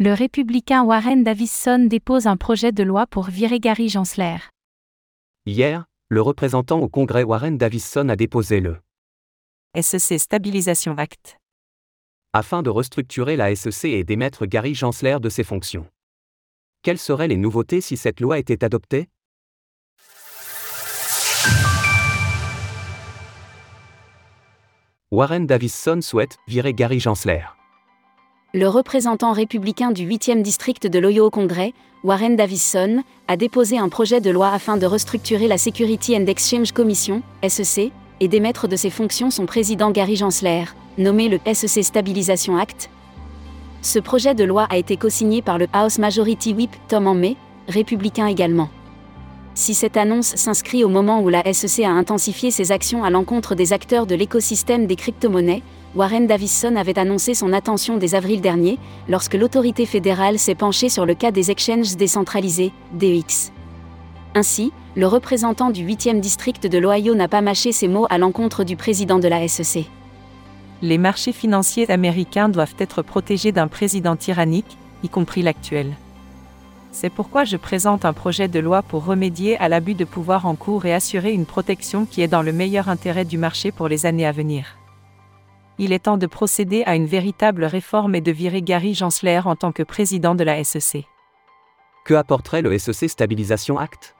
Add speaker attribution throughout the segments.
Speaker 1: Le républicain Warren Davison dépose un projet de loi pour virer Gary Gensler.
Speaker 2: Hier, le représentant au Congrès Warren Davison a déposé le
Speaker 3: SEC Stabilisation Act.
Speaker 2: afin de restructurer la SEC et d'émettre Gary Gensler de ses fonctions. Quelles seraient les nouveautés si cette loi était adoptée? Warren Davison souhaite virer Gary Gensler.
Speaker 4: Le représentant républicain du 8e district de l'Ohio au Congrès, Warren Davison, a déposé un projet de loi afin de restructurer la Security and Exchange Commission, SEC, et d'émettre de ses fonctions son président Gary Gensler, nommé le SEC Stabilisation Act. Ce projet de loi a été co-signé par le House Majority Whip Tom May, républicain également. Si cette annonce s'inscrit au moment où la SEC a intensifié ses actions à l'encontre des acteurs de l'écosystème des crypto-monnaies, Warren Davison avait annoncé son attention dès avril dernier, lorsque l'autorité fédérale s'est penchée sur le cas des exchanges décentralisés, DEX. Ainsi, le représentant du 8e district de l'Ohio n'a pas mâché ses mots à l'encontre du président de la SEC.
Speaker 3: Les marchés financiers américains doivent être protégés d'un président tyrannique, y compris l'actuel. C'est pourquoi je présente un projet de loi pour remédier à l'abus de pouvoir en cours et assurer une protection qui est dans le meilleur intérêt du marché pour les années à venir. Il est temps de procéder à une véritable réforme et de virer Gary Gensler en tant que président de la SEC.
Speaker 2: Que apporterait le SEC Stabilisation Act?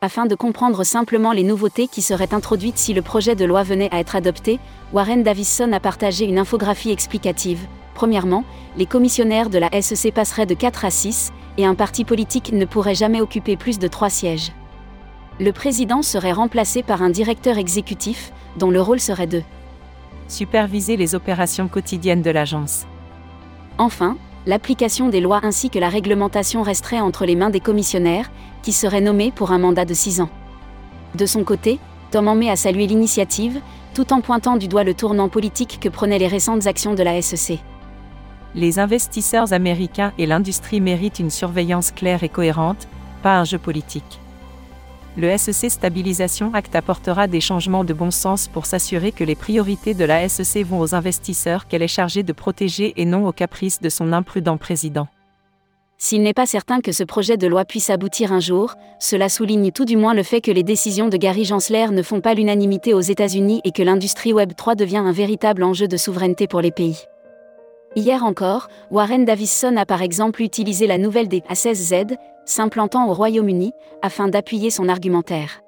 Speaker 4: Afin de comprendre simplement les nouveautés qui seraient introduites si le projet de loi venait à être adopté, Warren Davison a partagé une infographie explicative. Premièrement, les commissionnaires de la SEC passeraient de 4 à 6, et un parti politique ne pourrait jamais occuper plus de 3 sièges. Le président serait remplacé par un directeur exécutif, dont le rôle serait de
Speaker 3: Superviser les opérations quotidiennes de l'agence.
Speaker 4: Enfin, l'application des lois ainsi que la réglementation resterait entre les mains des commissionnaires, qui seraient nommés pour un mandat de 6 ans. De son côté, Tom May a salué l'initiative, tout en pointant du doigt le tournant politique que prenaient les récentes actions de la SEC.
Speaker 3: Les investisseurs américains et l'industrie méritent une surveillance claire et cohérente, pas un jeu politique. Le SEC Stabilisation Act apportera des changements de bon sens pour s'assurer que les priorités de la SEC vont aux investisseurs qu'elle est chargée de protéger et non aux caprices de son imprudent président.
Speaker 4: S'il n'est pas certain que ce projet de loi puisse aboutir un jour, cela souligne tout du moins le fait que les décisions de Gary Gensler ne font pas l'unanimité aux États-Unis et que l'industrie Web 3 devient un véritable enjeu de souveraineté pour les pays. Hier encore, Warren Davison a par exemple utilisé la nouvelle des A16Z, s'implantant au Royaume-Uni, afin d'appuyer son argumentaire.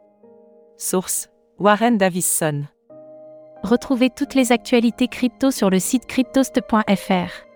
Speaker 3: Source Warren Davison.
Speaker 1: Retrouvez toutes les actualités crypto sur le site cryptost.fr.